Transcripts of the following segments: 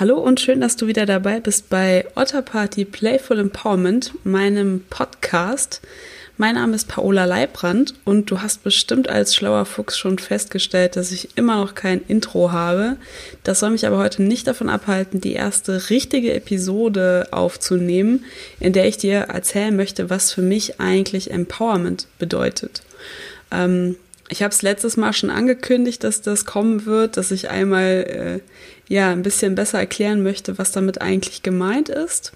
Hallo und schön, dass du wieder dabei bist bei Otter Party Playful Empowerment, meinem Podcast. Mein Name ist Paola Leibrand und du hast bestimmt als schlauer Fuchs schon festgestellt, dass ich immer noch kein Intro habe. Das soll mich aber heute nicht davon abhalten, die erste richtige Episode aufzunehmen, in der ich dir erzählen möchte, was für mich eigentlich Empowerment bedeutet. Ähm, ich habe es letztes Mal schon angekündigt, dass das kommen wird, dass ich einmal äh, ja ein bisschen besser erklären möchte, was damit eigentlich gemeint ist.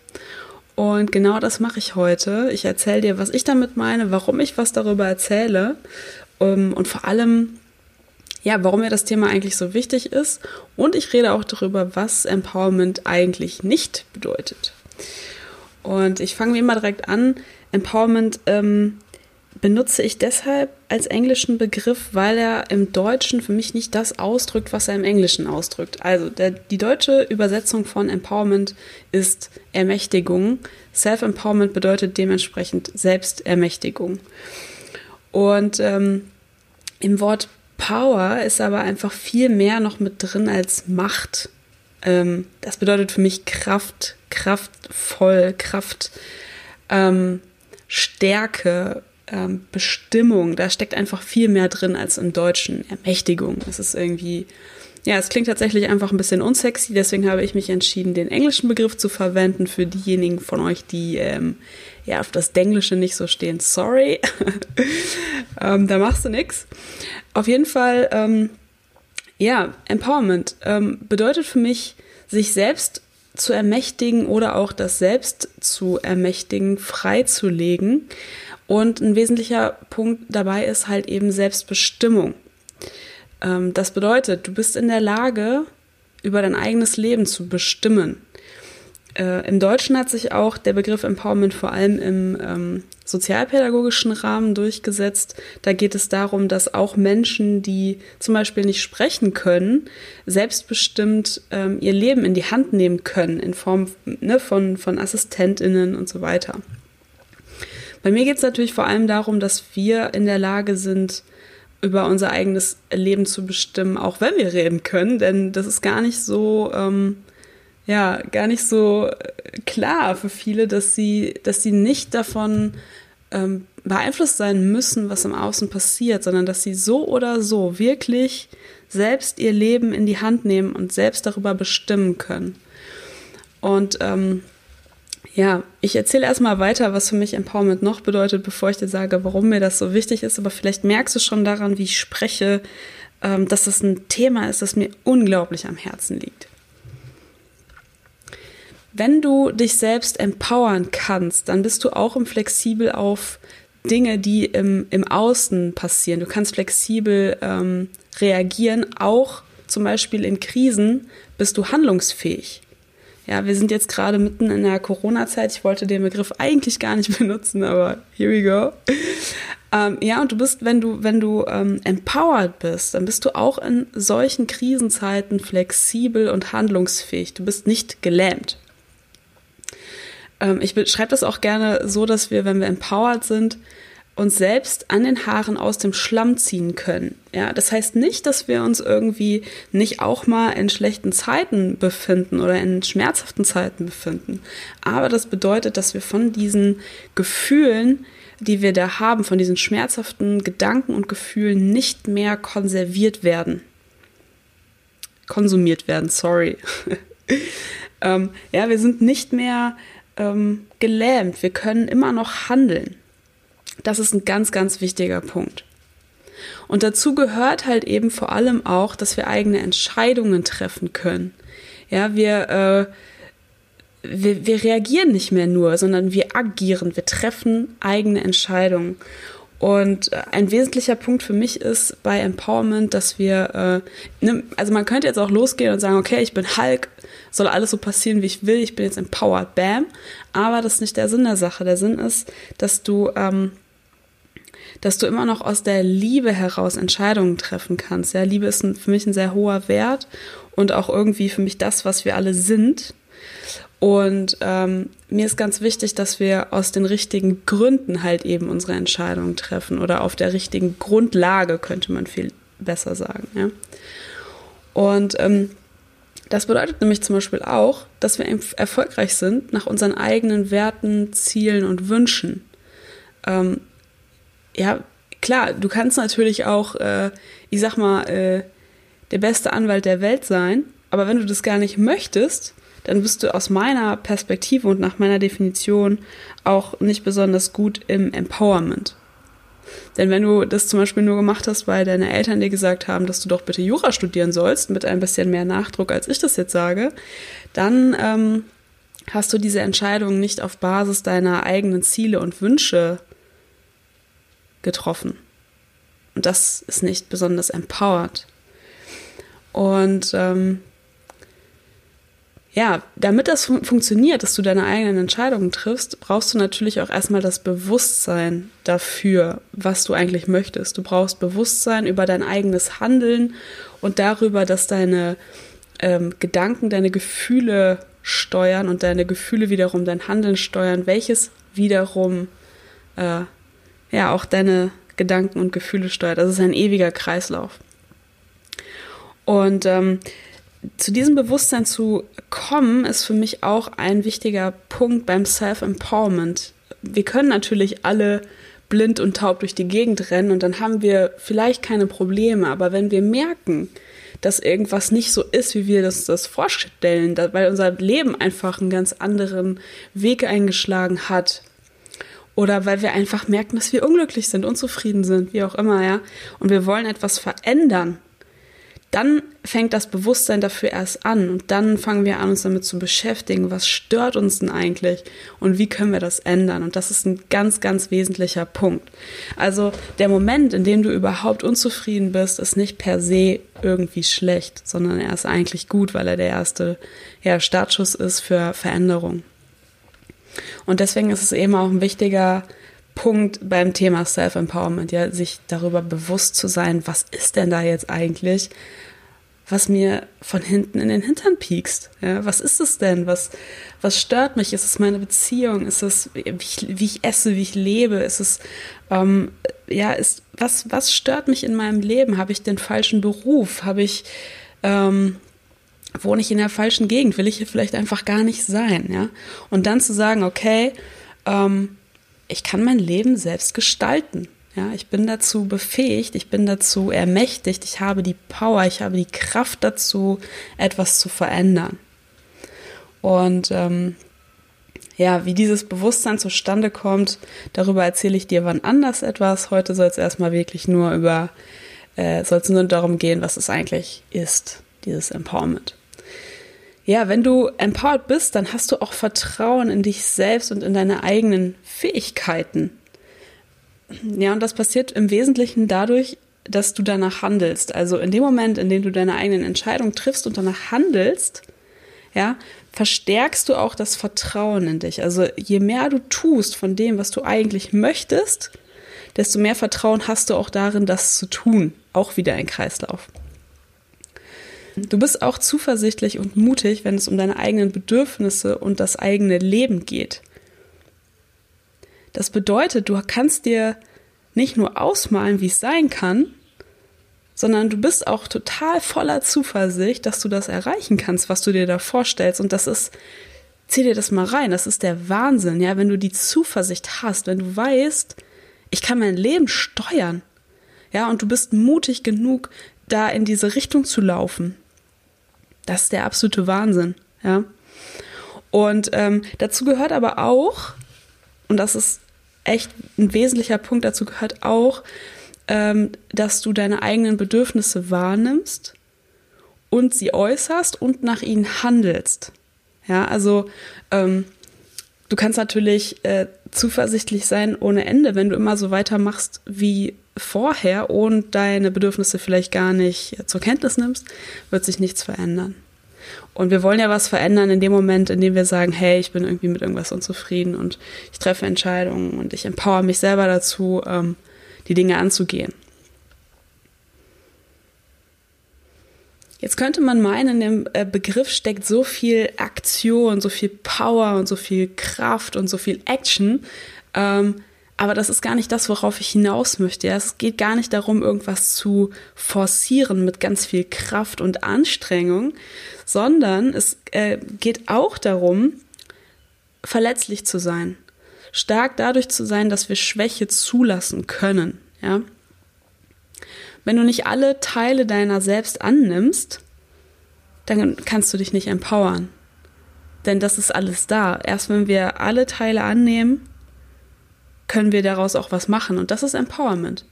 Und genau das mache ich heute. Ich erzähle dir, was ich damit meine, warum ich was darüber erzähle um, und vor allem, ja, warum mir das Thema eigentlich so wichtig ist. Und ich rede auch darüber, was Empowerment eigentlich nicht bedeutet. Und ich fange wie immer direkt an. Empowerment ähm, benutze ich deshalb als englischen Begriff, weil er im Deutschen für mich nicht das ausdrückt, was er im Englischen ausdrückt. Also der, die deutsche Übersetzung von Empowerment ist Ermächtigung. Self-Empowerment bedeutet dementsprechend Selbstermächtigung. Und ähm, im Wort Power ist aber einfach viel mehr noch mit drin als Macht. Ähm, das bedeutet für mich Kraft, kraftvoll, Kraft, ähm, Stärke, ähm, Bestimmung, da steckt einfach viel mehr drin als im Deutschen. Ermächtigung. Es ist irgendwie, ja, es klingt tatsächlich einfach ein bisschen unsexy, deswegen habe ich mich entschieden, den englischen Begriff zu verwenden für diejenigen von euch, die ähm, ja auf das Denglische nicht so stehen. Sorry. ähm, da machst du nix. Auf jeden Fall, ähm, ja, Empowerment ähm, bedeutet für mich, sich selbst zu ermächtigen oder auch das Selbst zu ermächtigen, freizulegen. Und ein wesentlicher Punkt dabei ist halt eben Selbstbestimmung. Ähm, das bedeutet, du bist in der Lage, über dein eigenes Leben zu bestimmen. Äh, Im Deutschen hat sich auch der Begriff Empowerment vor allem im ähm, sozialpädagogischen Rahmen durchgesetzt. Da geht es darum, dass auch Menschen, die zum Beispiel nicht sprechen können, selbstbestimmt ähm, ihr Leben in die Hand nehmen können in Form ne, von, von AssistentInnen und so weiter. Bei mir geht es natürlich vor allem darum, dass wir in der Lage sind, über unser eigenes Leben zu bestimmen, auch wenn wir reden können, denn das ist gar nicht so, ähm, ja, gar nicht so klar für viele, dass sie, dass sie nicht davon ähm, beeinflusst sein müssen, was im Außen passiert, sondern dass sie so oder so wirklich selbst ihr Leben in die Hand nehmen und selbst darüber bestimmen können. Und ähm, ja, ich erzähle erstmal weiter, was für mich Empowerment noch bedeutet, bevor ich dir sage, warum mir das so wichtig ist. Aber vielleicht merkst du schon daran, wie ich spreche, ähm, dass das ein Thema ist, das mir unglaublich am Herzen liegt. Wenn du dich selbst empowern kannst, dann bist du auch im flexibel auf Dinge, die im, im Außen passieren. Du kannst flexibel ähm, reagieren, auch zum Beispiel in Krisen bist du handlungsfähig. Ja, wir sind jetzt gerade mitten in der Corona-Zeit. Ich wollte den Begriff eigentlich gar nicht benutzen, aber here we go. Ähm, ja, und du bist, wenn du, wenn du ähm, empowered bist, dann bist du auch in solchen Krisenzeiten flexibel und handlungsfähig. Du bist nicht gelähmt. Ähm, ich beschreibe das auch gerne so, dass wir, wenn wir empowered sind, uns selbst an den Haaren aus dem Schlamm ziehen können. Ja, das heißt nicht, dass wir uns irgendwie nicht auch mal in schlechten Zeiten befinden oder in schmerzhaften Zeiten befinden. Aber das bedeutet, dass wir von diesen Gefühlen, die wir da haben, von diesen schmerzhaften Gedanken und Gefühlen nicht mehr konserviert werden. Konsumiert werden, sorry. ähm, ja, wir sind nicht mehr ähm, gelähmt. Wir können immer noch handeln. Das ist ein ganz, ganz wichtiger Punkt. Und dazu gehört halt eben vor allem auch, dass wir eigene Entscheidungen treffen können. Ja, wir, äh, wir, wir reagieren nicht mehr nur, sondern wir agieren, wir treffen eigene Entscheidungen. Und äh, ein wesentlicher Punkt für mich ist bei Empowerment, dass wir, äh, ne, also man könnte jetzt auch losgehen und sagen, okay, ich bin Hulk, soll alles so passieren, wie ich will, ich bin jetzt empowered, bam. Aber das ist nicht der Sinn der Sache. Der Sinn ist, dass du ähm, dass du immer noch aus der Liebe heraus Entscheidungen treffen kannst. Ja, Liebe ist ein, für mich ein sehr hoher Wert und auch irgendwie für mich das, was wir alle sind. Und ähm, mir ist ganz wichtig, dass wir aus den richtigen Gründen halt eben unsere Entscheidungen treffen oder auf der richtigen Grundlage, könnte man viel besser sagen. Ja? Und ähm, Das bedeutet nämlich zum Beispiel auch, dass wir erfolgreich sind nach unseren eigenen Werten, Zielen und Wünschen. Ähm, ja, klar, du kannst natürlich auch, äh, ich sag mal, äh, der beste Anwalt der Welt sein, aber wenn du das gar nicht möchtest, dann bist du aus meiner Perspektive und nach meiner Definition auch nicht besonders gut im Empowerment. Denn wenn du das zum Beispiel nur gemacht hast, weil deine Eltern dir gesagt haben, dass du doch bitte Jura studieren sollst, mit ein bisschen mehr Nachdruck, als ich das jetzt sage, dann ähm, hast du diese Entscheidung nicht auf Basis deiner eigenen Ziele und Wünsche getroffen. Und das ist nicht besonders empowered. Und ähm, ja, damit das fun funktioniert, dass du deine eigenen Entscheidungen triffst, brauchst du natürlich auch erstmal das Bewusstsein dafür, was du eigentlich möchtest. Du brauchst Bewusstsein über dein eigenes Handeln und darüber, dass deine ähm, Gedanken deine Gefühle steuern und deine Gefühle wiederum dein Handeln steuern, welches wiederum äh, ja auch deine Gedanken und Gefühle steuert. Das ist ein ewiger Kreislauf. Und ähm, zu diesem Bewusstsein zu kommen, ist für mich auch ein wichtiger Punkt beim Self-Empowerment. Wir können natürlich alle blind und taub durch die Gegend rennen und dann haben wir vielleicht keine Probleme, aber wenn wir merken, dass irgendwas nicht so ist, wie wir das, das vorstellen, weil unser Leben einfach einen ganz anderen Weg eingeschlagen hat, oder weil wir einfach merken, dass wir unglücklich sind, unzufrieden sind, wie auch immer, ja, und wir wollen etwas verändern, dann fängt das Bewusstsein dafür erst an und dann fangen wir an, uns damit zu beschäftigen, was stört uns denn eigentlich und wie können wir das ändern. Und das ist ein ganz, ganz wesentlicher Punkt. Also der Moment, in dem du überhaupt unzufrieden bist, ist nicht per se irgendwie schlecht, sondern er ist eigentlich gut, weil er der erste ja, Startschuss ist für Veränderung. Und deswegen ist es eben auch ein wichtiger Punkt beim Thema Self-Empowerment, ja, sich darüber bewusst zu sein, was ist denn da jetzt eigentlich, was mir von hinten in den Hintern piekst. Ja, was ist es denn? Was, was stört mich? Ist es meine Beziehung? Ist es, wie ich, wie ich esse, wie ich lebe? Ist es, ähm, ja, ist, was, was stört mich in meinem Leben? Habe ich den falschen Beruf? Habe ich, ähm, wohne ich in der falschen Gegend? Will ich hier vielleicht einfach gar nicht sein? Ja? Und dann zu sagen, okay, ähm, ich kann mein Leben selbst gestalten. Ja, ich bin dazu befähigt, ich bin dazu ermächtigt, ich habe die Power, ich habe die Kraft dazu, etwas zu verändern. Und ähm, ja, wie dieses Bewusstsein zustande kommt, darüber erzähle ich dir wann anders etwas. Heute soll es erstmal wirklich nur über, äh, soll es nur darum gehen, was es eigentlich ist, dieses Empowerment. Ja, wenn du empowered bist, dann hast du auch Vertrauen in dich selbst und in deine eigenen Fähigkeiten. Ja, und das passiert im Wesentlichen dadurch, dass du danach handelst. Also in dem Moment, in dem du deine eigenen Entscheidungen triffst und danach handelst, ja, verstärkst du auch das Vertrauen in dich. Also je mehr du tust von dem, was du eigentlich möchtest, desto mehr Vertrauen hast du auch darin, das zu tun. Auch wieder ein Kreislauf. Du bist auch zuversichtlich und mutig, wenn es um deine eigenen Bedürfnisse und das eigene Leben geht. Das bedeutet, du kannst dir nicht nur ausmalen, wie es sein kann, sondern du bist auch total voller Zuversicht, dass du das erreichen kannst, was du dir da vorstellst. Und das ist, zieh dir das mal rein, das ist der Wahnsinn, ja, wenn du die Zuversicht hast, wenn du weißt, ich kann mein Leben steuern, ja, und du bist mutig genug, da in diese Richtung zu laufen. Das ist der absolute Wahnsinn, ja. Und ähm, dazu gehört aber auch, und das ist echt ein wesentlicher Punkt, dazu gehört auch, ähm, dass du deine eigenen Bedürfnisse wahrnimmst und sie äußerst und nach ihnen handelst. Ja, also ähm, du kannst natürlich äh, zuversichtlich sein ohne Ende, wenn du immer so weitermachst wie vorher und deine Bedürfnisse vielleicht gar nicht zur Kenntnis nimmst, wird sich nichts verändern. Und wir wollen ja was verändern in dem Moment, in dem wir sagen, hey, ich bin irgendwie mit irgendwas unzufrieden und ich treffe Entscheidungen und ich empower mich selber dazu, ähm, die Dinge anzugehen. Jetzt könnte man meinen, in dem äh, Begriff steckt so viel Aktion, so viel Power und so viel Kraft und so viel Action. Ähm, Aber das ist gar nicht das, worauf ich hinaus möchte. Es geht gar nicht darum, irgendwas zu forcieren mit ganz viel Kraft und Anstrengung, sondern es äh, geht auch darum, verletzlich zu sein. Stark dadurch zu sein, dass wir Schwäche zulassen können. Ja? Wenn du nicht alle Teile deiner selbst annimmst, dann kannst du dich nicht empowern. Denn das ist alles da. Erst wenn wir alle Teile annehmen, können wir daraus auch was machen. Und das ist Empowerment.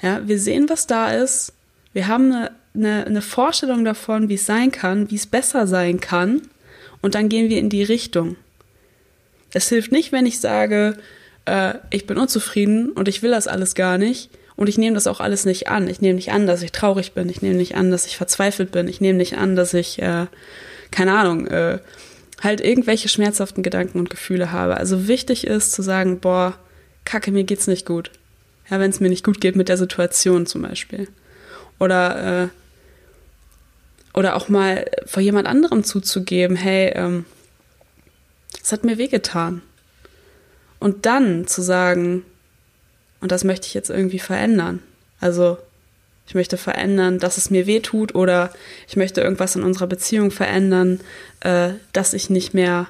Ja, wir sehen, was da ist. Wir haben eine, eine, eine Vorstellung davon, wie es sein kann, wie es besser sein kann. Und dann gehen wir in die Richtung. Es hilft nicht, wenn ich sage, äh, ich bin unzufrieden und ich will das alles gar nicht. Und ich nehme das auch alles nicht an. Ich nehme nicht an, dass ich traurig bin. Ich nehme nicht an, dass ich verzweifelt bin. Ich nehme nicht an, dass ich, äh, keine Ahnung, äh, halt irgendwelche schmerzhaften Gedanken und Gefühle habe. Also wichtig ist zu sagen, boah, kacke, mir geht's nicht gut. Ja, wenn es mir nicht gut geht mit der Situation zum Beispiel. Oder, äh, oder auch mal vor jemand anderem zuzugeben, hey, ähm, es hat mir wehgetan. Und dann zu sagen, und das möchte ich jetzt irgendwie verändern. Also ich möchte verändern, dass es mir weh tut oder ich möchte irgendwas in unserer Beziehung verändern, äh, dass ich nicht mehr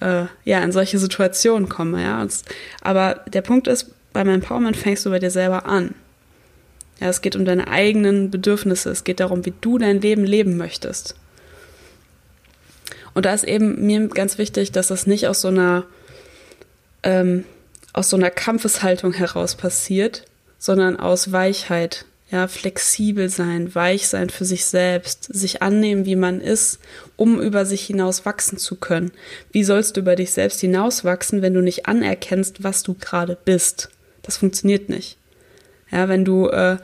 äh, ja, in solche Situationen komme. Ja? Und, aber der Punkt ist, beim Empowerment fängst du bei dir selber an. Ja, es geht um deine eigenen Bedürfnisse, es geht darum, wie du dein Leben leben möchtest. Und da ist eben mir ganz wichtig, dass das nicht aus so einer ähm, aus so einer Kampfeshaltung heraus passiert, sondern aus Weichheit, ja, flexibel sein, weich sein für sich selbst, sich annehmen, wie man ist, um über sich hinaus wachsen zu können. Wie sollst du über dich selbst hinaus wachsen, wenn du nicht anerkennst, was du gerade bist? Das funktioniert nicht. Ja, wenn du äh,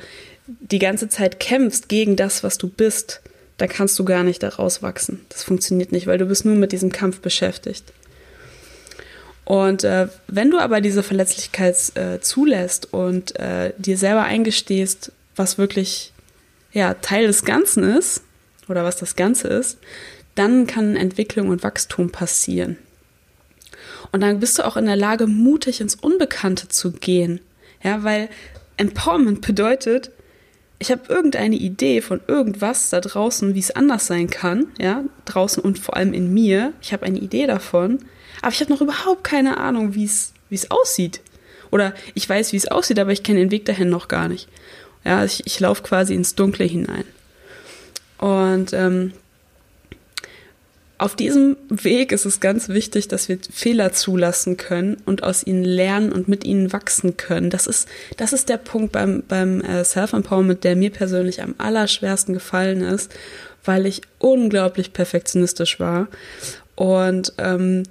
die ganze Zeit kämpfst gegen das, was du bist, dann kannst du gar nicht daraus wachsen. Das funktioniert nicht, weil du bist nur mit diesem Kampf beschäftigt. Und äh, wenn du aber diese Verletzlichkeit äh, zulässt und äh, dir selber eingestehst, was wirklich ja, Teil des Ganzen ist oder was das Ganze ist, dann kann Entwicklung und Wachstum passieren. Und dann bist du auch in der Lage, mutig ins Unbekannte zu gehen. Ja, weil Empowerment bedeutet, ich habe irgendeine Idee von irgendwas da draußen, wie es anders sein kann, ja, draußen und vor allem in mir. Ich habe eine Idee davon, aber ich habe noch überhaupt keine Ahnung, wie es aussieht. Oder ich weiß, wie es aussieht, aber ich kenne den Weg dahin noch gar nicht. Ja, ich, ich laufe quasi ins Dunkle hinein. Und ähm, auf diesem Weg ist es ganz wichtig, dass wir Fehler zulassen können und aus ihnen lernen und mit ihnen wachsen können. Das ist, das ist der Punkt beim, beim äh, Self-Empowerment, der mir persönlich am allerschwersten gefallen ist, weil ich unglaublich perfektionistisch war. Und ähm,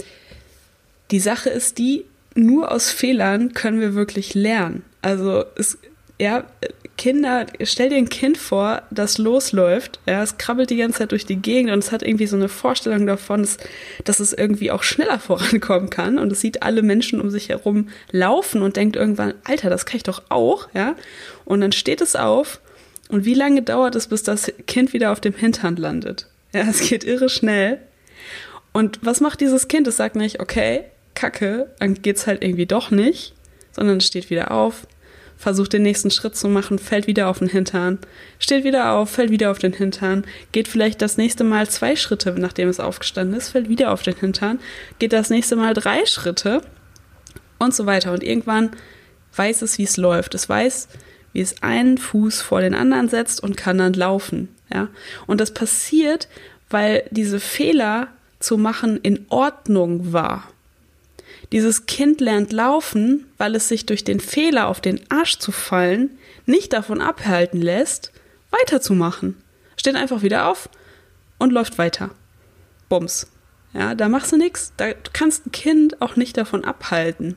die Sache ist die, nur aus Fehlern können wir wirklich lernen. Also es, ja, Kinder, stell dir ein Kind vor, das losläuft, ja, es krabbelt die ganze Zeit durch die Gegend und es hat irgendwie so eine Vorstellung davon, dass, dass es irgendwie auch schneller vorankommen kann und es sieht alle Menschen um sich herum laufen und denkt irgendwann, Alter, das kann ich doch auch, ja, und dann steht es auf und wie lange dauert es, bis das Kind wieder auf dem Hintern landet? Ja, es geht irre schnell. Und was macht dieses Kind? Es sagt nicht, okay, kacke, dann geht's halt irgendwie doch nicht, sondern steht wieder auf, versucht den nächsten Schritt zu machen, fällt wieder auf den Hintern, steht wieder auf, fällt wieder auf den Hintern, geht vielleicht das nächste Mal zwei Schritte, nachdem es aufgestanden ist, fällt wieder auf den Hintern, geht das nächste Mal drei Schritte und so weiter. Und irgendwann weiß es, wie es läuft. Es weiß, wie es einen Fuß vor den anderen setzt und kann dann laufen. Ja? Und das passiert, weil diese Fehler zu machen in Ordnung war. Dieses Kind lernt laufen, weil es sich durch den Fehler auf den Arsch zu fallen nicht davon abhalten lässt, weiterzumachen. Steht einfach wieder auf und läuft weiter. Bums. Ja, da machst du nichts. Da du kannst ein Kind auch nicht davon abhalten,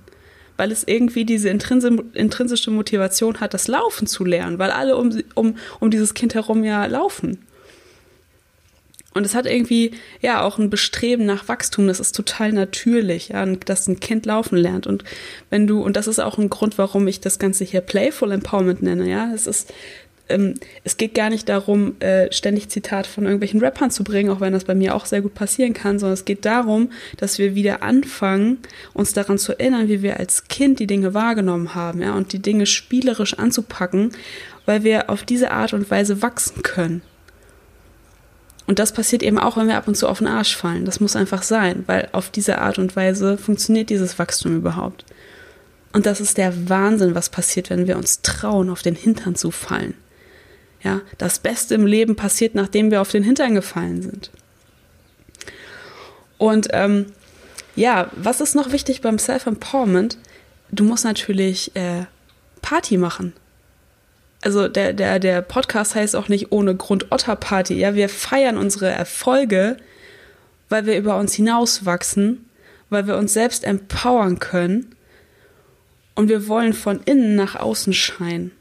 weil es irgendwie diese intrinsische Motivation hat, das Laufen zu lernen, weil alle um, um, um dieses Kind herum ja laufen. Und es hat irgendwie ja auch ein Bestreben nach Wachstum. Das ist total natürlich, ja, dass ein Kind laufen lernt. Und wenn du, und das ist auch ein Grund, warum ich das Ganze hier Playful Empowerment nenne, ja, es ist ähm, es geht gar nicht darum, äh, ständig Zitate von irgendwelchen Rappern zu bringen, auch wenn das bei mir auch sehr gut passieren kann, sondern es geht darum, dass wir wieder anfangen, uns daran zu erinnern, wie wir als Kind die Dinge wahrgenommen haben, ja, und die Dinge spielerisch anzupacken, weil wir auf diese Art und Weise wachsen können. Und das passiert eben auch, wenn wir ab und zu auf den Arsch fallen. Das muss einfach sein, weil auf diese Art und Weise funktioniert dieses Wachstum überhaupt. Und das ist der Wahnsinn, was passiert, wenn wir uns trauen, auf den Hintern zu fallen. Ja, das Beste im Leben passiert, nachdem wir auf den Hintern gefallen sind. Und ähm, ja, was ist noch wichtig beim Self-Empowerment? Du musst natürlich äh, Party machen. Also der, der, der Podcast heißt auch nicht ohne Grund Otter-Party. Ja, wir feiern unsere Erfolge, weil wir über uns hinauswachsen, weil wir uns selbst empowern können und wir wollen von innen nach außen scheinen.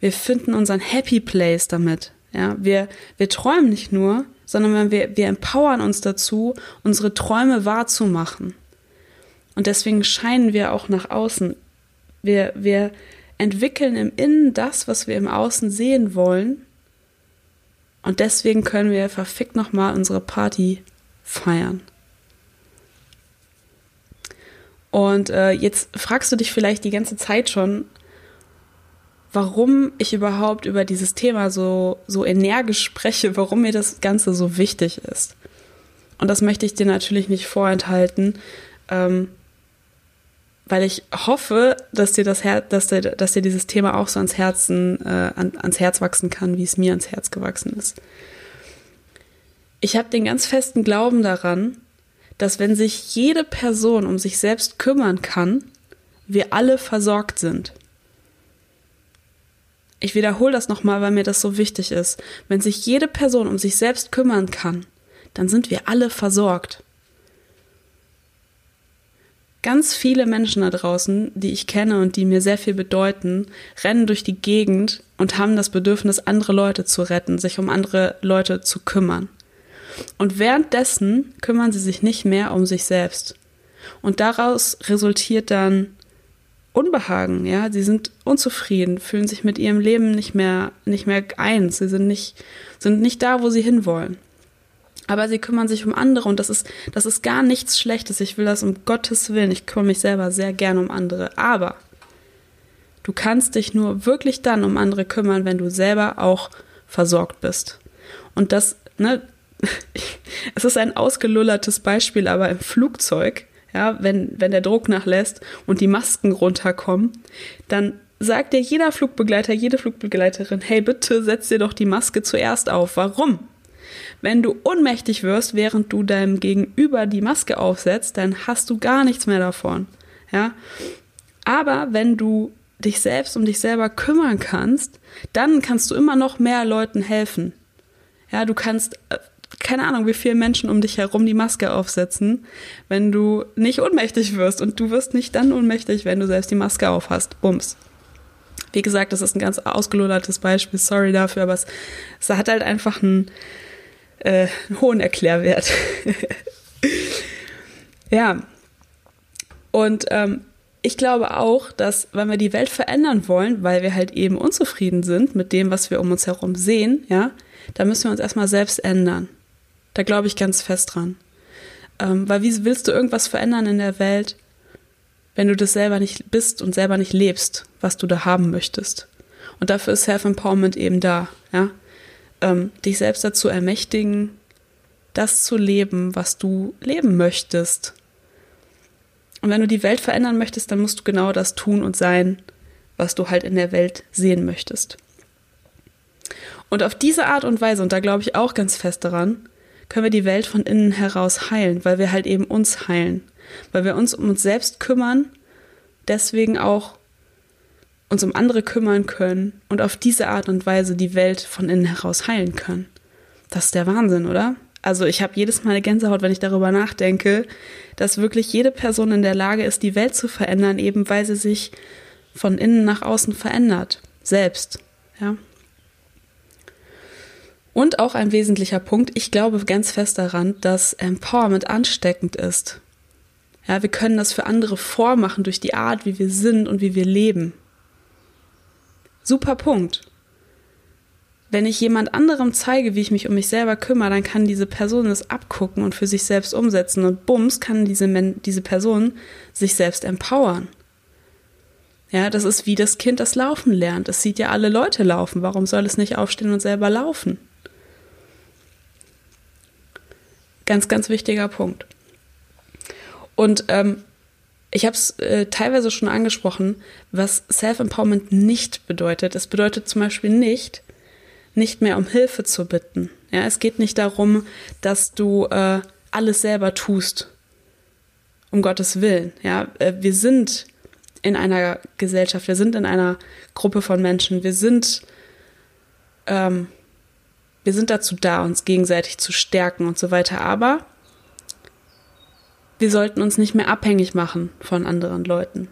Wir finden unseren Happy Place damit. Ja, wir, wir träumen nicht nur, sondern wir, wir empowern uns dazu, unsere Träume wahrzumachen. Und deswegen scheinen wir auch nach außen. Wir, wir entwickeln im Innen das, was wir im Außen sehen wollen. Und deswegen können wir verfickt nochmal unsere Party feiern. Und äh, jetzt fragst du dich vielleicht die ganze Zeit schon, warum ich überhaupt über dieses Thema so, so energisch spreche, warum mir das Ganze so wichtig ist. Und das möchte ich dir natürlich nicht vorenthalten, ähm, weil ich hoffe, dass dir das Her dass dir, dass dir dieses Thema auch so ans Herzen, äh, an, ans Herz wachsen kann, wie es mir ans Herz gewachsen ist. Ich habe den ganz festen Glauben daran, dass wenn sich jede Person um sich selbst kümmern kann, wir alle versorgt sind. Ich wiederhole das nochmal, weil mir das so wichtig ist. Wenn sich jede Person um sich selbst kümmern kann, dann sind wir alle versorgt. Ganz viele Menschen da draußen, die ich kenne und die mir sehr viel bedeuten, rennen durch die Gegend und haben das Bedürfnis, andere Leute zu retten, sich um andere Leute zu kümmern. Und währenddessen kümmern sie sich nicht mehr um sich selbst. Und daraus resultiert dann Unbehagen, ja, sie sind unzufrieden, fühlen sich mit ihrem Leben nicht mehr, nicht mehr eins, sie sind nicht, sind nicht da, wo sie hinwollen. Aber sie kümmern sich um andere und das ist, das ist gar nichts Schlechtes. Ich will das um Gottes Willen. Ich kümmere mich selber sehr gern um andere. Aber du kannst dich nur wirklich dann um andere kümmern, wenn du selber auch versorgt bist. Und das, ne, es ist ein ausgelullertes Beispiel, aber im Flugzeug ja, wenn, wenn der Druck nachlässt und die Masken runterkommen, dann sagt dir jeder Flugbegleiter, jede Flugbegleiterin, hey, bitte setz dir doch die Maske zuerst auf. Warum? Wenn du ohnmächtig wirst, während du deinem Gegenüber die Maske aufsetzt, dann hast du gar nichts mehr davon. Ja? Aber wenn du dich selbst um dich selber kümmern kannst, dann kannst du immer noch mehr Leuten helfen. Ja, du kannst äh, keine Ahnung, wie viele Menschen um dich herum die Maske aufsetzen, wenn du nicht ohnmächtig wirst. Und du wirst nicht dann ohnmächtig, wenn du selbst die Maske aufhast. Bums. Wie gesagt, das ist ein ganz ausgelodertes Beispiel, sorry dafür, aber es, es hat halt einfach einen, äh, einen hohen Erklärwert. ja. Und ähm, ich glaube auch, dass wenn wir die Welt verändern wollen, weil wir halt eben unzufrieden sind mit dem, was wir um uns herum sehen, ja, da müssen wir uns erstmal selbst ändern. Da glaube ich ganz fest dran. Ähm, weil wie willst du irgendwas verändern in der Welt, wenn du das selber nicht bist und selber nicht lebst, was du da haben möchtest? Und dafür ist Self-Empowerment eben da, ja. Ähm, dich selbst dazu ermächtigen, das zu leben, was du leben möchtest. Und wenn du die Welt verändern möchtest, dann musst du genau das tun und sein, was du halt in der Welt sehen möchtest. Und auf diese Art und Weise, und da glaube ich auch ganz fest daran, können wir die Welt von innen heraus heilen, weil wir halt eben uns heilen, weil wir uns um uns selbst kümmern, deswegen auch uns um andere kümmern können und auf diese Art und Weise die Welt von innen heraus heilen können. Das ist der Wahnsinn, oder? Also ich habe jedes Mal eine Gänsehaut, wenn ich darüber nachdenke, dass wirklich jede Person in der Lage ist, die Welt zu verändern, eben weil sie sich von innen nach außen verändert, selbst, ja. Und auch ein wesentlicher Punkt, ich glaube ganz fest daran, dass Empowerment ansteckend ist. Ja, wir können das für andere vormachen durch die Art, wie wir sind und wie wir leben. Super Punkt. wenn ich jemand anderem zeige, wie ich mich um mich selber kümmere, dann kann diese Person es abgucken und für sich selbst umsetzen. Und bums, kann diese, diese Person sich selbst empowern. Ja, das ist wie das Kind, das Laufen lernt. Es sieht ja alle Leute laufen. Warum soll es nicht aufstehen und selber laufen? Ganz, ganz wichtiger Punkt. Und ähm, ich habe es äh, teilweise schon angesprochen, was Self-Empowerment nicht bedeutet. Es bedeutet zum Beispiel nicht, nicht mehr um Hilfe zu bitten. Ja, es geht nicht darum, dass du äh, alles selber tust, um Gottes Willen. Ja, äh, wir sind in einer Gesellschaft, wir sind in einer Gruppe von Menschen, wir sind, ähm, wir sind dazu da, uns gegenseitig zu stärken und so weiter. Aber wir sollten uns nicht mehr abhängig machen von anderen Leuten.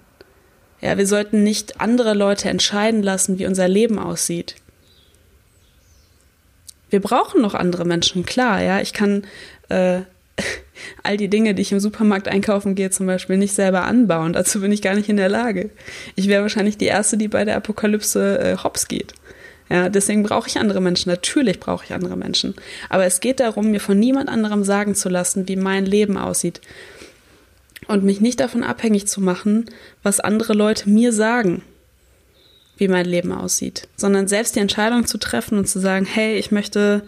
Ja, wir sollten nicht andere Leute entscheiden lassen, wie unser Leben aussieht. Wir brauchen noch andere Menschen, klar, ja. Ich kann äh, all die Dinge, die ich im Supermarkt einkaufen gehe, zum Beispiel nicht selber anbauen. Dazu bin ich gar nicht in der Lage. Ich wäre wahrscheinlich die Erste, die bei der Apokalypse äh, hops geht. Ja, deswegen brauche ich andere Menschen. Natürlich brauche ich andere Menschen. Aber es geht darum, mir von niemand anderem sagen zu lassen, wie mein Leben aussieht und mich nicht davon abhängig zu machen, was andere Leute mir sagen, wie mein Leben aussieht, sondern selbst die Entscheidung zu treffen und zu sagen, hey, ich möchte,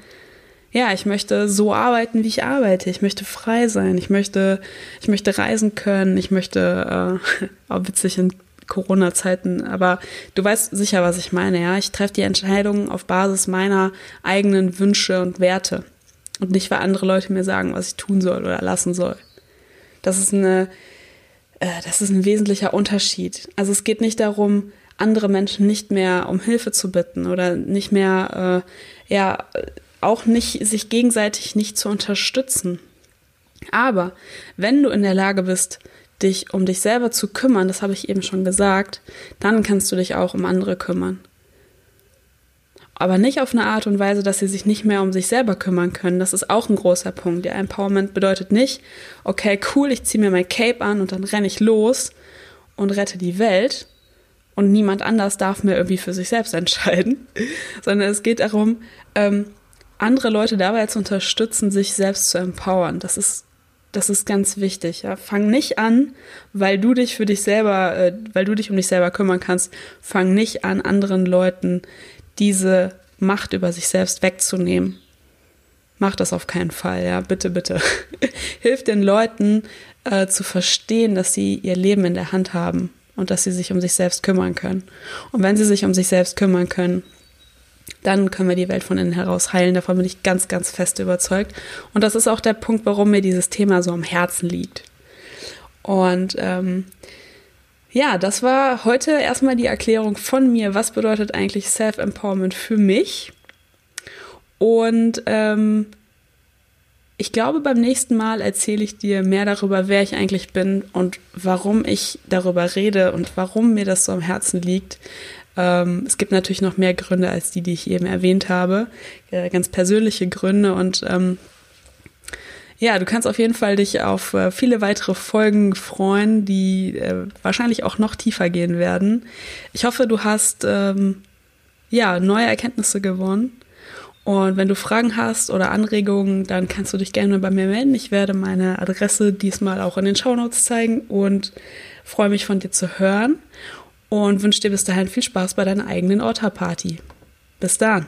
ja, ich möchte so arbeiten, wie ich arbeite. Ich möchte frei sein. Ich möchte, ich möchte reisen können. Ich möchte, äh, auch witzig in Corona-Zeiten, aber du weißt sicher, was ich meine, ja. Ich treffe die Entscheidungen auf Basis meiner eigenen Wünsche und Werte und nicht, weil andere Leute mir sagen, was ich tun soll oder lassen soll. Das ist eine, äh, das ist ein wesentlicher Unterschied. Also es geht nicht darum, andere Menschen nicht mehr um Hilfe zu bitten oder nicht mehr, äh, ja, auch nicht, sich gegenseitig nicht zu unterstützen. Aber wenn du in der Lage bist, dich um dich selber zu kümmern, das habe ich eben schon gesagt, dann kannst du dich auch um andere kümmern aber nicht auf eine Art und Weise, dass sie sich nicht mehr um sich selber kümmern können. Das ist auch ein großer Punkt. Ja, Empowerment bedeutet nicht, okay, cool, ich ziehe mir mein Cape an und dann renne ich los und rette die Welt und niemand anders darf mir irgendwie für sich selbst entscheiden, sondern es geht darum, ähm, andere Leute dabei zu unterstützen, sich selbst zu empowern. Das ist das ist ganz wichtig. Ja. Fang nicht an, weil du dich für dich selber, äh, weil du dich um dich selber kümmern kannst. Fang nicht an, anderen Leuten diese Macht über sich selbst wegzunehmen. Mach das auf keinen Fall, ja, bitte, bitte. Hilf den Leuten äh, zu verstehen, dass sie ihr Leben in der Hand haben und dass sie sich um sich selbst kümmern können. Und wenn sie sich um sich selbst kümmern können, dann können wir die Welt von innen heraus heilen. Davon bin ich ganz, ganz fest überzeugt. Und das ist auch der Punkt, warum mir dieses Thema so am Herzen liegt. Und ähm, ja, das war heute erstmal die Erklärung von mir, was bedeutet eigentlich Self-Empowerment für mich. Und ähm, ich glaube, beim nächsten Mal erzähle ich dir mehr darüber, wer ich eigentlich bin und warum ich darüber rede und warum mir das so am Herzen liegt. Ähm, es gibt natürlich noch mehr Gründe als die, die ich eben erwähnt habe, äh, ganz persönliche Gründe und ähm, ja, du kannst auf jeden Fall dich auf äh, viele weitere Folgen freuen, die äh, wahrscheinlich auch noch tiefer gehen werden. Ich hoffe, du hast ähm, ja neue Erkenntnisse gewonnen. Und wenn du Fragen hast oder Anregungen, dann kannst du dich gerne bei mir melden. Ich werde meine Adresse diesmal auch in den Shownotes zeigen und freue mich von dir zu hören und wünsche dir bis dahin viel Spaß bei deiner eigenen Orta-Party. Bis dann.